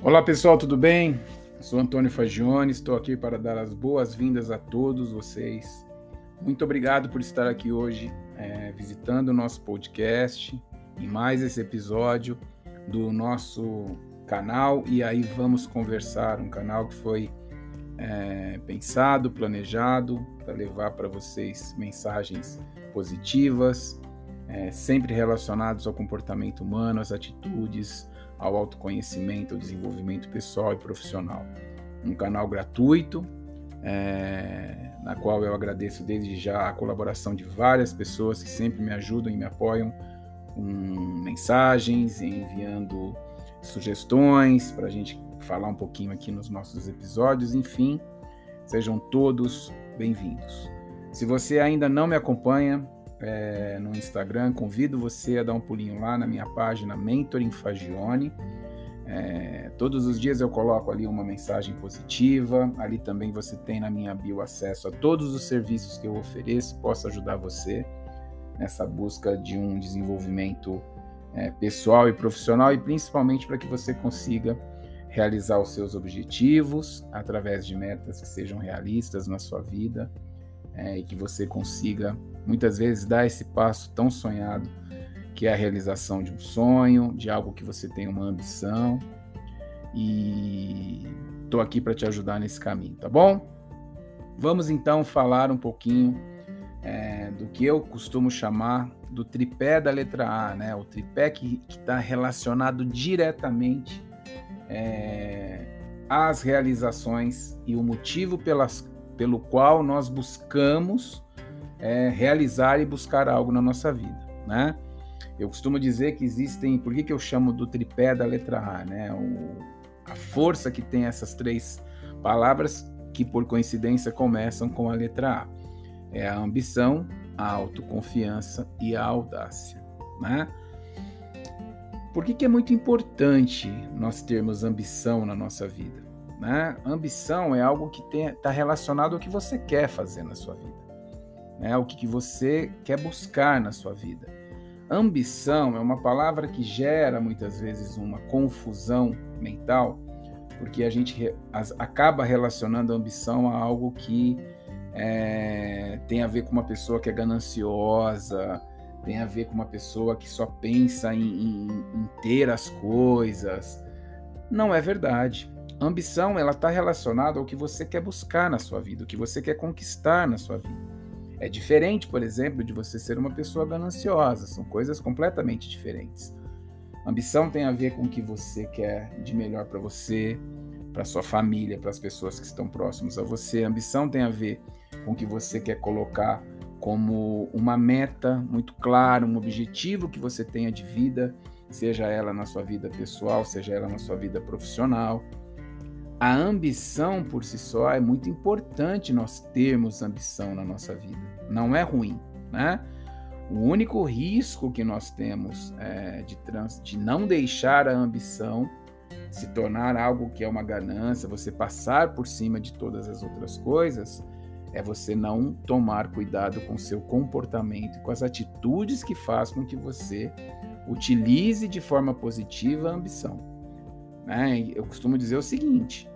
Olá pessoal, tudo bem? Sou Antônio Fagione, estou aqui para dar as boas-vindas a todos vocês. Muito obrigado por estar aqui hoje é, visitando o nosso podcast em mais esse episódio do nosso canal E aí Vamos Conversar, um canal que foi é, pensado, planejado para levar para vocês mensagens positivas, é, sempre relacionados ao comportamento humano, às atitudes, ao autoconhecimento, ao desenvolvimento pessoal e profissional. Um canal gratuito, é, na qual eu agradeço desde já a colaboração de várias pessoas que sempre me ajudam e me apoiam com mensagens, enviando sugestões para a gente falar um pouquinho aqui nos nossos episódios. Enfim, sejam todos bem-vindos. Se você ainda não me acompanha, é, no Instagram. Convido você a dar um pulinho lá na minha página Mentoring Fagione. É, todos os dias eu coloco ali uma mensagem positiva. Ali também você tem na minha bio acesso a todos os serviços que eu ofereço. Posso ajudar você nessa busca de um desenvolvimento é, pessoal e profissional e principalmente para que você consiga realizar os seus objetivos através de metas que sejam realistas na sua vida é, e que você consiga muitas vezes dar esse passo tão sonhado que é a realização de um sonho, de algo que você tem uma ambição. E estou aqui para te ajudar nesse caminho, tá bom? Vamos então falar um pouquinho é, do que eu costumo chamar do tripé da letra A, né? O tripé que está relacionado diretamente é, às realizações e o motivo pelas, pelo qual nós buscamos é, realizar e buscar algo na nossa vida, né? Eu costumo dizer que existem, por que, que eu chamo do tripé da letra A, né? O, a força que tem essas três palavras que por coincidência começam com a letra A. É a ambição, a autoconfiança e a audácia, né? Por que, que é muito importante nós termos ambição na nossa vida? Né? Ambição é algo que está relacionado ao que você quer fazer na sua vida né? o que, que você quer buscar na sua vida. Ambição é uma palavra que gera muitas vezes uma confusão mental, porque a gente acaba relacionando a ambição a algo que é, tem a ver com uma pessoa que é gananciosa, tem a ver com uma pessoa que só pensa em, em, em ter as coisas. Não é verdade. Ambição ela está relacionada ao que você quer buscar na sua vida, o que você quer conquistar na sua vida. É diferente, por exemplo, de você ser uma pessoa gananciosa, são coisas completamente diferentes. Ambição tem a ver com o que você quer de melhor para você, para sua família, para as pessoas que estão próximas a você. Ambição tem a ver com o que você quer colocar como uma meta muito clara, um objetivo que você tenha de vida, seja ela na sua vida pessoal, seja ela na sua vida profissional. A ambição por si só é muito importante nós termos ambição na nossa vida. Não é ruim, né? O único risco que nós temos é, de, trans, de não deixar a ambição se tornar algo que é uma ganância, você passar por cima de todas as outras coisas, é você não tomar cuidado com seu comportamento e com as atitudes que faz com que você utilize de forma positiva a ambição. Né? Eu costumo dizer o seguinte: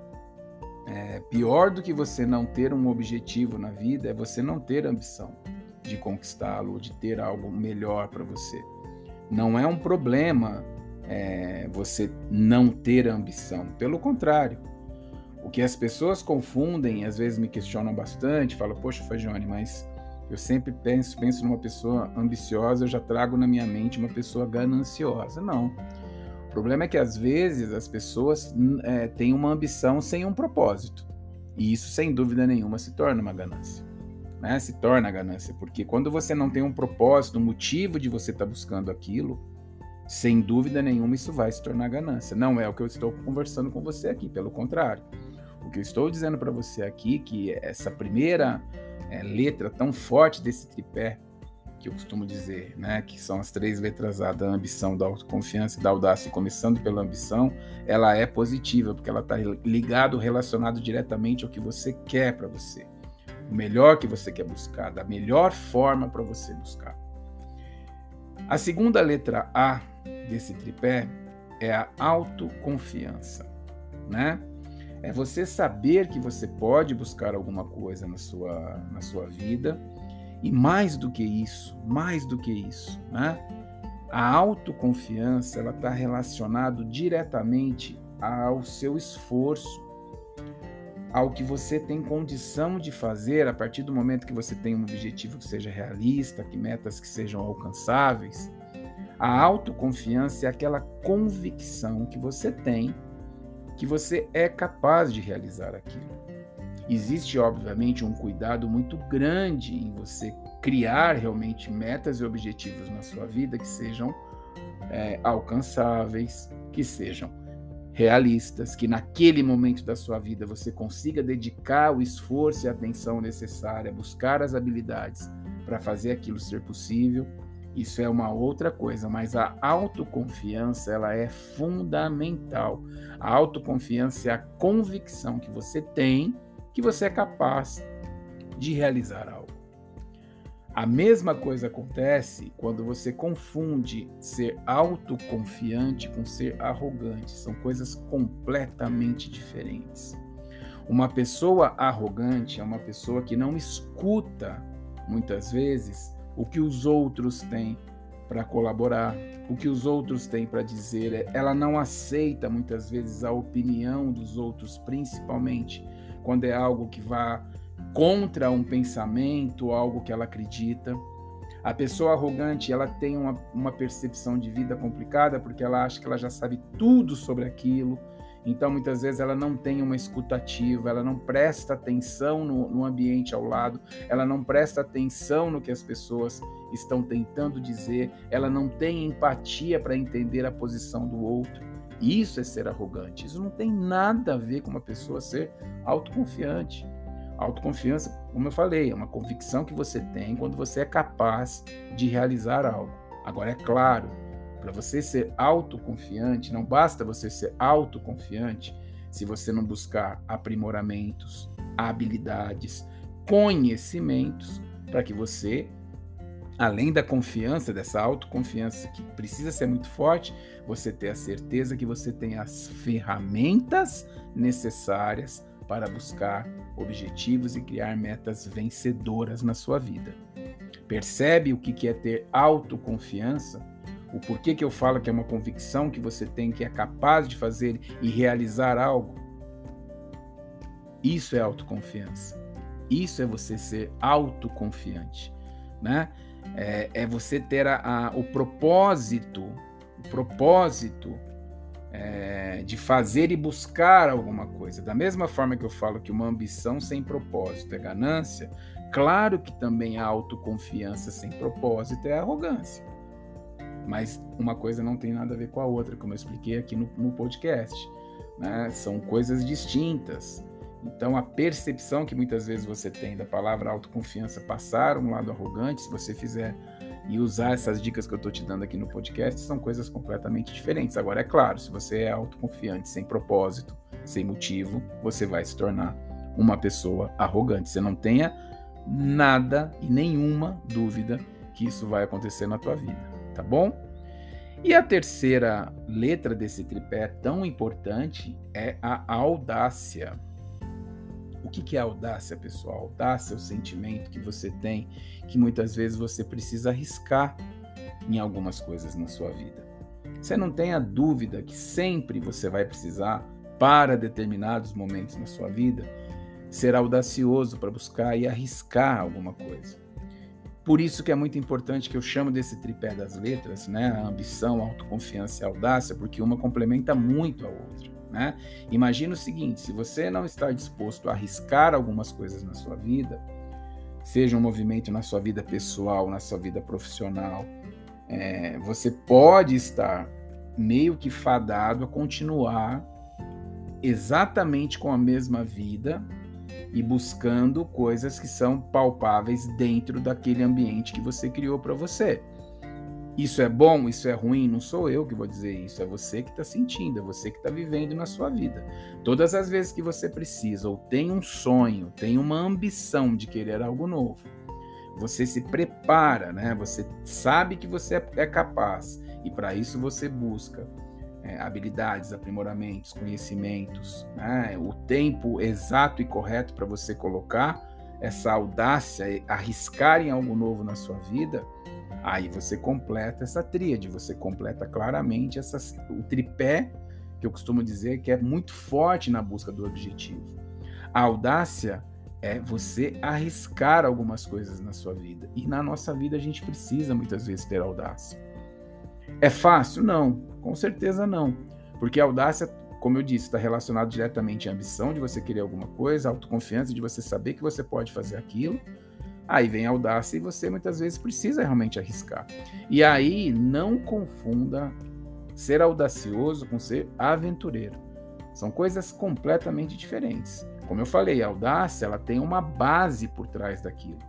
é, pior do que você não ter um objetivo na vida é você não ter ambição de conquistá-lo, de ter algo melhor para você. Não é um problema é, você não ter ambição, pelo contrário. O que as pessoas confundem, às vezes me questionam bastante, falam, poxa, Fagione, mas eu sempre penso, penso numa pessoa ambiciosa, eu já trago na minha mente uma pessoa gananciosa. Não. O problema é que às vezes as pessoas é, têm uma ambição sem um propósito. E isso, sem dúvida nenhuma, se torna uma ganância. Né? Se torna ganância, porque quando você não tem um propósito, um motivo de você estar tá buscando aquilo, sem dúvida nenhuma isso vai se tornar ganância. Não é o que eu estou conversando com você aqui, pelo contrário. O que eu estou dizendo para você aqui que essa primeira é, letra tão forte desse tripé que eu costumo dizer, né, que são as três letras A da ambição, da autoconfiança e da audácia, começando pela ambição, ela é positiva, porque ela está ligado, relacionado diretamente ao que você quer para você, o melhor que você quer buscar, da melhor forma para você buscar. A segunda letra A desse tripé é a autoconfiança. né? É você saber que você pode buscar alguma coisa na sua, na sua vida. E mais do que isso, mais do que isso, né? A autoconfiança ela está relacionado diretamente ao seu esforço, ao que você tem condição de fazer a partir do momento que você tem um objetivo que seja realista, que metas que sejam alcançáveis. A autoconfiança é aquela convicção que você tem que você é capaz de realizar aquilo. Existe, obviamente, um cuidado muito grande em você criar realmente metas e objetivos na sua vida que sejam é, alcançáveis, que sejam realistas, que naquele momento da sua vida você consiga dedicar o esforço e a atenção necessária, buscar as habilidades para fazer aquilo ser possível. Isso é uma outra coisa, mas a autoconfiança ela é fundamental. A autoconfiança é a convicção que você tem que você é capaz de realizar algo. A mesma coisa acontece quando você confunde ser autoconfiante com ser arrogante. São coisas completamente diferentes. Uma pessoa arrogante é uma pessoa que não escuta, muitas vezes, o que os outros têm para colaborar, o que os outros têm para dizer. Ela não aceita, muitas vezes, a opinião dos outros, principalmente quando é algo que vá contra um pensamento, algo que ela acredita. A pessoa arrogante, ela tem uma, uma percepção de vida complicada porque ela acha que ela já sabe tudo sobre aquilo. Então, muitas vezes, ela não tem uma escutativa, ela não presta atenção no, no ambiente ao lado, ela não presta atenção no que as pessoas estão tentando dizer, ela não tem empatia para entender a posição do outro. Isso é ser arrogante. Isso não tem nada a ver com uma pessoa ser autoconfiante. Autoconfiança, como eu falei, é uma convicção que você tem quando você é capaz de realizar algo. Agora, é claro, para você ser autoconfiante, não basta você ser autoconfiante se você não buscar aprimoramentos, habilidades, conhecimentos para que você, além da confiança, dessa autoconfiança que precisa ser muito forte, você ter a certeza que você tem as ferramentas necessárias para buscar objetivos e criar metas vencedoras na sua vida. Percebe o que é ter autoconfiança? O porquê que eu falo que é uma convicção que você tem que é capaz de fazer e realizar algo? Isso é autoconfiança. Isso é você ser autoconfiante, né? É, é você ter a, a, o propósito, o propósito é, de fazer e buscar alguma coisa. Da mesma forma que eu falo que uma ambição sem propósito é ganância, claro que também a autoconfiança sem propósito é arrogância. Mas uma coisa não tem nada a ver com a outra, como eu expliquei aqui no, no podcast. Né? São coisas distintas. Então, a percepção que muitas vezes você tem da palavra autoconfiança passar um lado arrogante, se você fizer e usar essas dicas que eu estou te dando aqui no podcast são coisas completamente diferentes. Agora, é claro, se você é autoconfiante, sem propósito, sem motivo, você vai se tornar uma pessoa arrogante. Você não tenha nada e nenhuma dúvida que isso vai acontecer na tua vida, tá bom? E a terceira letra desse tripé tão importante é a audácia. O que é audácia, pessoal? Audácia é o sentimento que você tem que muitas vezes você precisa arriscar em algumas coisas na sua vida. Você não tenha dúvida que sempre você vai precisar, para determinados momentos na sua vida, ser audacioso para buscar e arriscar alguma coisa. Por isso que é muito importante que eu chamo desse tripé das letras, né? A ambição, a autoconfiança e a audácia, porque uma complementa muito a outra. Né? Imagina o seguinte: se você não está disposto a arriscar algumas coisas na sua vida, seja um movimento na sua vida pessoal, na sua vida profissional, é, você pode estar meio que fadado a continuar exatamente com a mesma vida e buscando coisas que são palpáveis dentro daquele ambiente que você criou para você. Isso é bom, isso é ruim, não sou eu que vou dizer isso, é você que está sentindo, é você que está vivendo na sua vida. Todas as vezes que você precisa ou tem um sonho, tem uma ambição de querer algo novo, você se prepara, né? Você sabe que você é capaz e para isso você busca é, habilidades, aprimoramentos, conhecimentos, né? o tempo exato e correto para você colocar essa audácia, arriscar em algo novo na sua vida, aí você completa essa tríade, você completa claramente essas, o tripé que eu costumo dizer que é muito forte na busca do objetivo. A audácia é você arriscar algumas coisas na sua vida. E na nossa vida a gente precisa muitas vezes ter audácia. É fácil? Não, com certeza não. Porque a audácia, como eu disse, está relacionado diretamente à ambição de você querer alguma coisa, a autoconfiança de você saber que você pode fazer aquilo. Aí vem a audácia e você muitas vezes precisa realmente arriscar. E aí não confunda ser audacioso com ser aventureiro. São coisas completamente diferentes. Como eu falei, a audácia ela tem uma base por trás daquilo.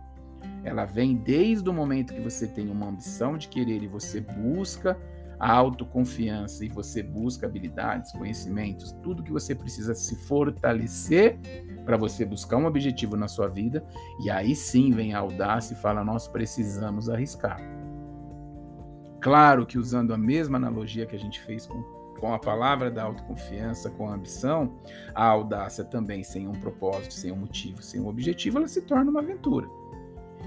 Ela vem desde o momento que você tem uma ambição de querer e você busca a autoconfiança e você busca habilidades, conhecimentos, tudo que você precisa se fortalecer para você buscar um objetivo na sua vida, e aí sim vem a audácia e fala: nós precisamos arriscar. Claro que usando a mesma analogia que a gente fez com, com a palavra da autoconfiança, com a ambição, a audácia também, sem um propósito, sem um motivo, sem um objetivo, ela se torna uma aventura.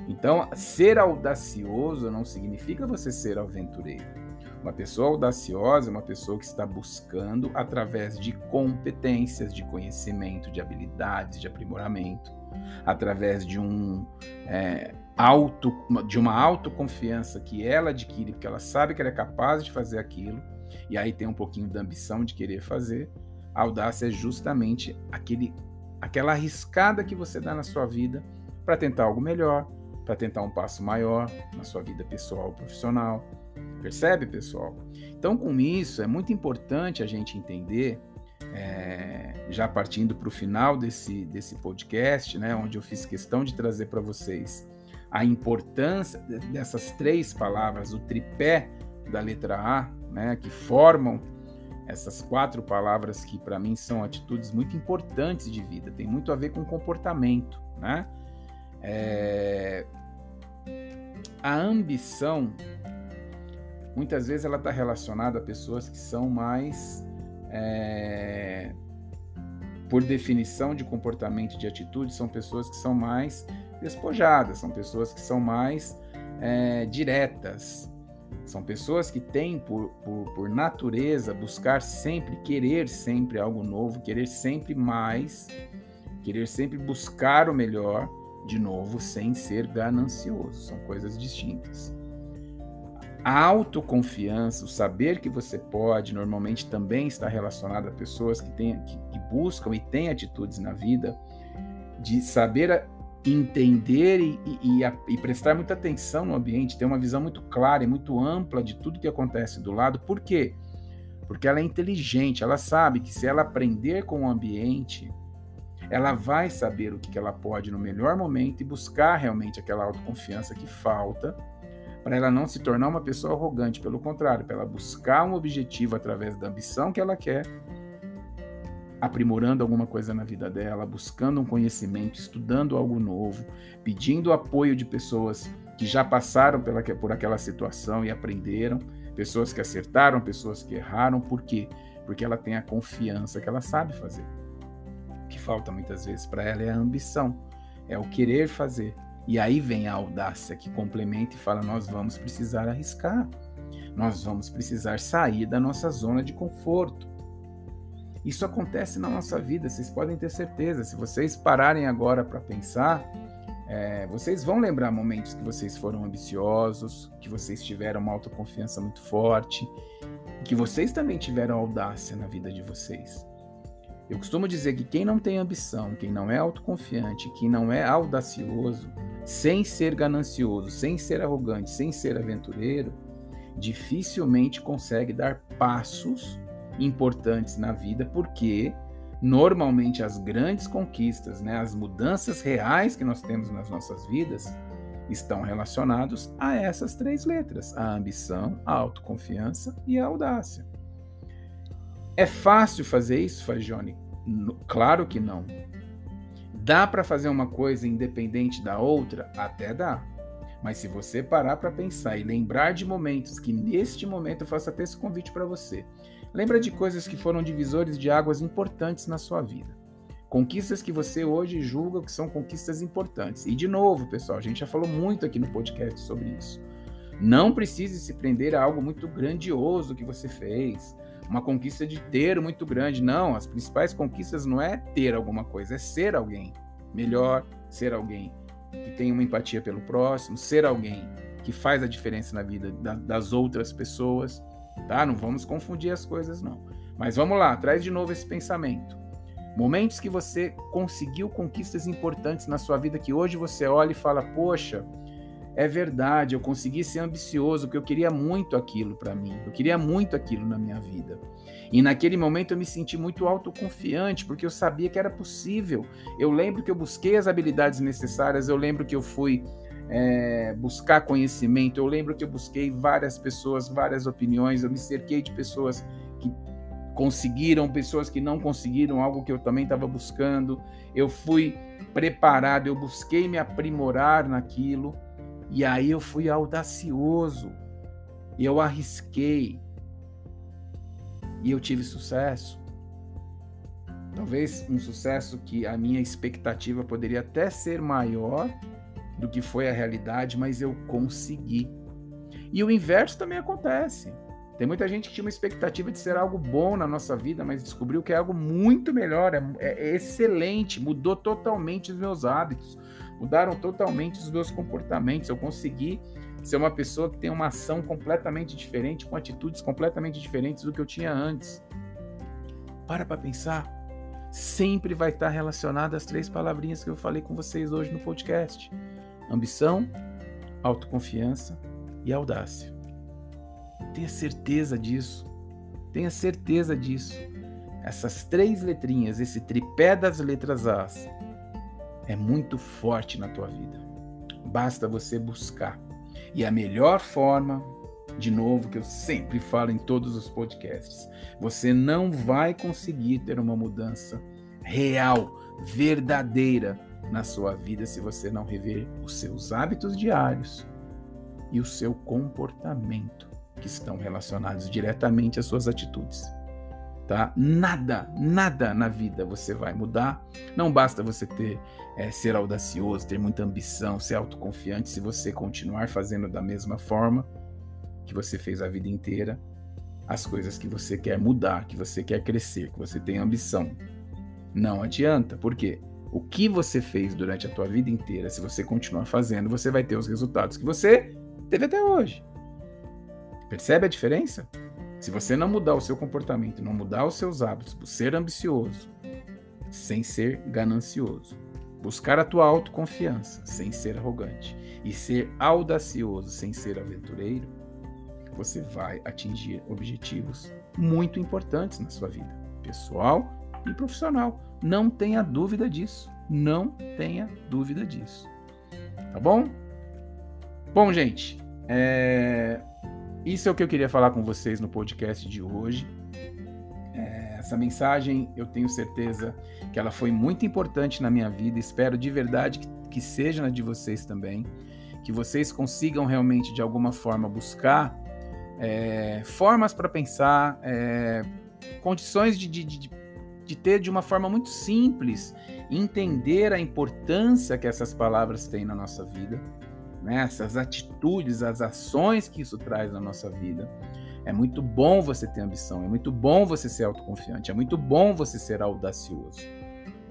Então, ser audacioso não significa você ser aventureiro. Uma pessoa audaciosa é uma pessoa que está buscando, através de competências, de conhecimento, de habilidades, de aprimoramento, através de um é, auto, de uma autoconfiança que ela adquire, porque ela sabe que ela é capaz de fazer aquilo, e aí tem um pouquinho da ambição de querer fazer. A audácia é justamente aquele, aquela arriscada que você dá na sua vida para tentar algo melhor, para tentar um passo maior na sua vida pessoal ou profissional. Percebe, pessoal? Então, com isso, é muito importante a gente entender, é, já partindo para o final desse, desse podcast, né, onde eu fiz questão de trazer para vocês a importância dessas três palavras, o tripé da letra A, né, que formam essas quatro palavras que para mim são atitudes muito importantes de vida, tem muito a ver com comportamento, né? É, a ambição, muitas vezes ela está relacionada a pessoas que são mais, é, por definição de comportamento e de atitude, são pessoas que são mais despojadas, são pessoas que são mais é, diretas, são pessoas que têm por, por, por, natureza buscar sempre, querer sempre algo novo, querer sempre mais, querer sempre buscar o melhor, de novo, sem ser ganancioso, são coisas distintas. A autoconfiança, o saber que você pode, normalmente também está relacionado a pessoas que, têm, que, que buscam e têm atitudes na vida de saber entender e, e, e, prestar muita atenção no ambiente, ter uma visão muito clara e muito ampla de tudo que acontece do lado. Por quê? Porque ela é inteligente, ela sabe que se ela aprender com o ambiente, ela vai saber o que ela pode no melhor momento e buscar realmente aquela autoconfiança que falta para ela não se tornar uma pessoa arrogante, pelo contrário, para ela buscar um objetivo através da ambição que ela quer, aprimorando alguma coisa na vida dela, buscando um conhecimento, estudando algo novo, pedindo apoio de pessoas que já passaram pela, por aquela situação e aprenderam, pessoas que acertaram, pessoas que erraram, por quê? Porque ela tem a confiança que ela sabe fazer que falta muitas vezes para ela é a ambição, é o querer fazer. E aí vem a audácia que complementa e fala: nós vamos precisar arriscar, nós vamos precisar sair da nossa zona de conforto. Isso acontece na nossa vida, vocês podem ter certeza. Se vocês pararem agora para pensar, é, vocês vão lembrar momentos que vocês foram ambiciosos, que vocês tiveram uma autoconfiança muito forte, que vocês também tiveram audácia na vida de vocês. Eu costumo dizer que quem não tem ambição, quem não é autoconfiante, quem não é audacioso, sem ser ganancioso, sem ser arrogante, sem ser aventureiro, dificilmente consegue dar passos importantes na vida, porque normalmente as grandes conquistas, né, as mudanças reais que nós temos nas nossas vidas, estão relacionados a essas três letras: a ambição, a autoconfiança e a audácia. É fácil fazer isso, Fagione? Claro que não. Dá para fazer uma coisa independente da outra? Até dá. Mas se você parar para pensar e lembrar de momentos que neste momento eu faço até esse convite para você. Lembra de coisas que foram divisores de águas importantes na sua vida. Conquistas que você hoje julga que são conquistas importantes. E de novo, pessoal, a gente já falou muito aqui no podcast sobre isso. Não precise se prender a algo muito grandioso que você fez, uma conquista de ter muito grande. Não, as principais conquistas não é ter alguma coisa, é ser alguém melhor, ser alguém que tem uma empatia pelo próximo, ser alguém que faz a diferença na vida das outras pessoas, tá? Não vamos confundir as coisas não. Mas vamos lá, traz de novo esse pensamento. Momentos que você conseguiu conquistas importantes na sua vida que hoje você olha e fala: "Poxa, é verdade, eu consegui ser ambicioso, porque eu queria muito aquilo para mim. Eu queria muito aquilo na minha vida. E naquele momento eu me senti muito autoconfiante, porque eu sabia que era possível. Eu lembro que eu busquei as habilidades necessárias, eu lembro que eu fui é, buscar conhecimento, eu lembro que eu busquei várias pessoas, várias opiniões, eu me cerquei de pessoas que conseguiram, pessoas que não conseguiram, algo que eu também estava buscando. Eu fui preparado, eu busquei me aprimorar naquilo. E aí eu fui audacioso. Eu arrisquei. E eu tive sucesso. Talvez um sucesso que a minha expectativa poderia até ser maior do que foi a realidade, mas eu consegui. E o inverso também acontece. Tem muita gente que tinha uma expectativa de ser algo bom na nossa vida, mas descobriu que é algo muito melhor, é, é excelente, mudou totalmente os meus hábitos, mudaram totalmente os meus comportamentos. Eu consegui ser uma pessoa que tem uma ação completamente diferente, com atitudes completamente diferentes do que eu tinha antes. Para para pensar. Sempre vai estar relacionado às três palavrinhas que eu falei com vocês hoje no podcast: ambição, autoconfiança e audácia. Tenha certeza disso. Tenha certeza disso. Essas três letrinhas, esse tripé das letras As, é muito forte na tua vida. Basta você buscar. E a melhor forma, de novo, que eu sempre falo em todos os podcasts, você não vai conseguir ter uma mudança real, verdadeira na sua vida se você não rever os seus hábitos diários e o seu comportamento, que estão relacionados diretamente às suas atitudes tá? Nada, nada na vida você vai mudar. Não basta você ter é, ser audacioso, ter muita ambição, ser autoconfiante. Se você continuar fazendo da mesma forma que você fez a vida inteira, as coisas que você quer mudar, que você quer crescer, que você tem ambição, não adianta. Por quê? O que você fez durante a tua vida inteira, se você continuar fazendo, você vai ter os resultados que você teve até hoje. Percebe a diferença? Se você não mudar o seu comportamento, não mudar os seus hábitos, ser ambicioso, sem ser ganancioso, buscar a tua autoconfiança, sem ser arrogante, e ser audacioso, sem ser aventureiro, você vai atingir objetivos muito importantes na sua vida, pessoal e profissional. Não tenha dúvida disso. Não tenha dúvida disso. Tá bom? Bom, gente, é... Isso é o que eu queria falar com vocês no podcast de hoje. É, essa mensagem eu tenho certeza que ela foi muito importante na minha vida. Espero de verdade que, que seja na de vocês também. Que vocês consigam realmente, de alguma forma, buscar é, formas para pensar, é, condições de, de, de, de ter de uma forma muito simples, entender a importância que essas palavras têm na nossa vida né? essas atitudes, as ações que isso traz na nossa vida. É muito bom você ter ambição, é muito bom você ser autoconfiante, é muito bom você ser audacioso.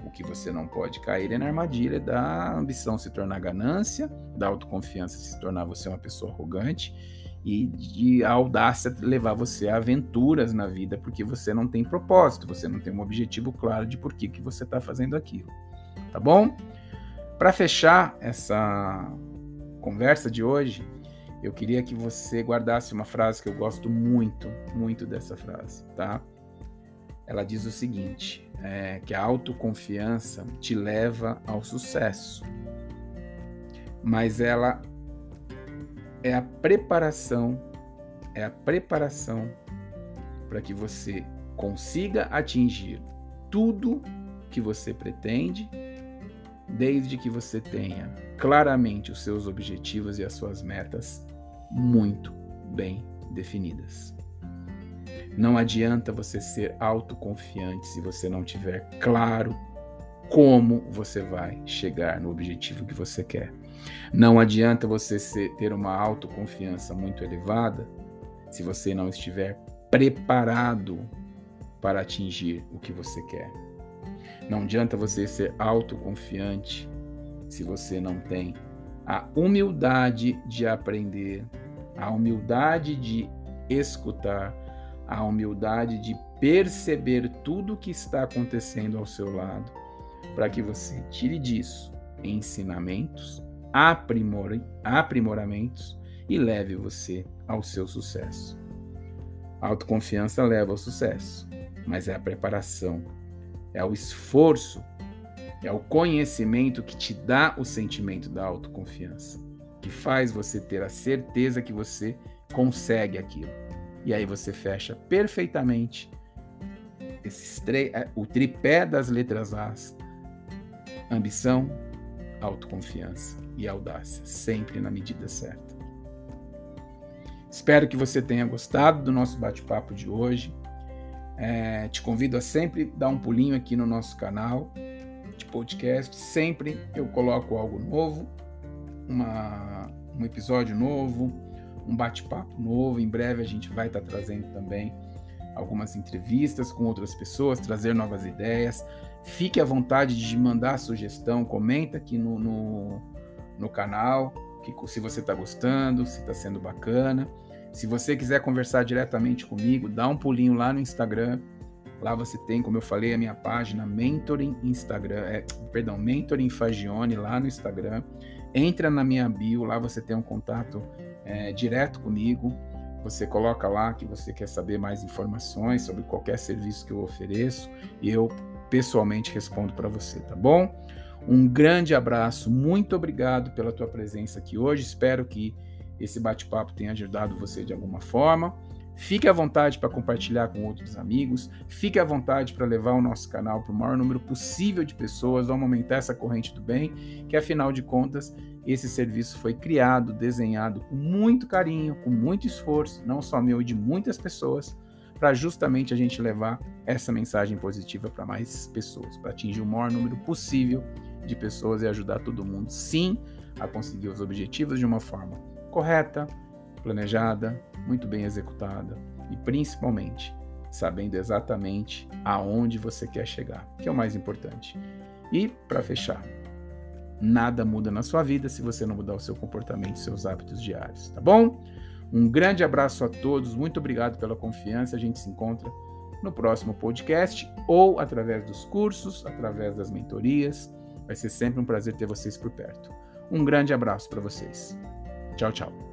O que você não pode cair é na armadilha da ambição se tornar ganância, da autoconfiança se tornar você uma pessoa arrogante e de audácia levar você a aventuras na vida porque você não tem propósito, você não tem um objetivo claro de por que, que você está fazendo aquilo. Tá bom? Para fechar essa conversa de hoje, eu queria que você guardasse uma frase que eu gosto muito, muito dessa frase, tá? Ela diz o seguinte: é, que a autoconfiança te leva ao sucesso, mas ela é a preparação, é a preparação para que você consiga atingir tudo que você pretende, desde que você tenha claramente os seus objetivos e as suas metas muito bem definidas. Não adianta você ser autoconfiante se você não tiver claro como você vai chegar no objetivo que você quer. Não adianta você ser, ter uma autoconfiança muito elevada se você não estiver preparado para atingir o que você quer. Não adianta você ser autoconfiante se você não tem a humildade de aprender, a humildade de escutar, a humildade de perceber tudo o que está acontecendo ao seu lado, para que você tire disso ensinamentos, aprimore, aprimoramentos e leve você ao seu sucesso. A autoconfiança leva ao sucesso, mas é a preparação, é o esforço, é o conhecimento que te dá o sentimento da autoconfiança, que faz você ter a certeza que você consegue aquilo. E aí você fecha perfeitamente é, o tripé das letras A: ambição, autoconfiança e audácia, sempre na medida certa. Espero que você tenha gostado do nosso bate-papo de hoje. É, te convido a sempre dar um pulinho aqui no nosso canal podcast. Sempre eu coloco algo novo, uma, um episódio novo, um bate-papo novo. Em breve a gente vai estar trazendo também algumas entrevistas com outras pessoas, trazer novas ideias. Fique à vontade de mandar sugestão, comenta aqui no, no, no canal que, se você está gostando, se está sendo bacana. Se você quiser conversar diretamente comigo, dá um pulinho lá no Instagram. Lá você tem, como eu falei, a minha página Mentoring Instagram, é, perdão, Mentoring Fagione lá no Instagram. Entra na minha bio, lá você tem um contato é, direto comigo. Você coloca lá que você quer saber mais informações sobre qualquer serviço que eu ofereço e eu pessoalmente respondo para você, tá bom? Um grande abraço, muito obrigado pela tua presença aqui hoje. Espero que esse bate-papo tenha ajudado você de alguma forma. Fique à vontade para compartilhar com outros amigos. Fique à vontade para levar o nosso canal para o maior número possível de pessoas. Vamos aumentar essa corrente do bem, que afinal de contas, esse serviço foi criado, desenhado com muito carinho, com muito esforço, não só meu e de muitas pessoas, para justamente a gente levar essa mensagem positiva para mais pessoas, para atingir o maior número possível de pessoas e ajudar todo mundo, sim, a conseguir os objetivos de uma forma correta, planejada, muito bem executada e principalmente sabendo exatamente aonde você quer chegar, que é o mais importante. E para fechar, nada muda na sua vida se você não mudar o seu comportamento seus hábitos diários, tá bom? Um grande abraço a todos, muito obrigado pela confiança. A gente se encontra no próximo podcast ou através dos cursos, através das mentorias. Vai ser sempre um prazer ter vocês por perto. Um grande abraço para vocês. Tchau, tchau.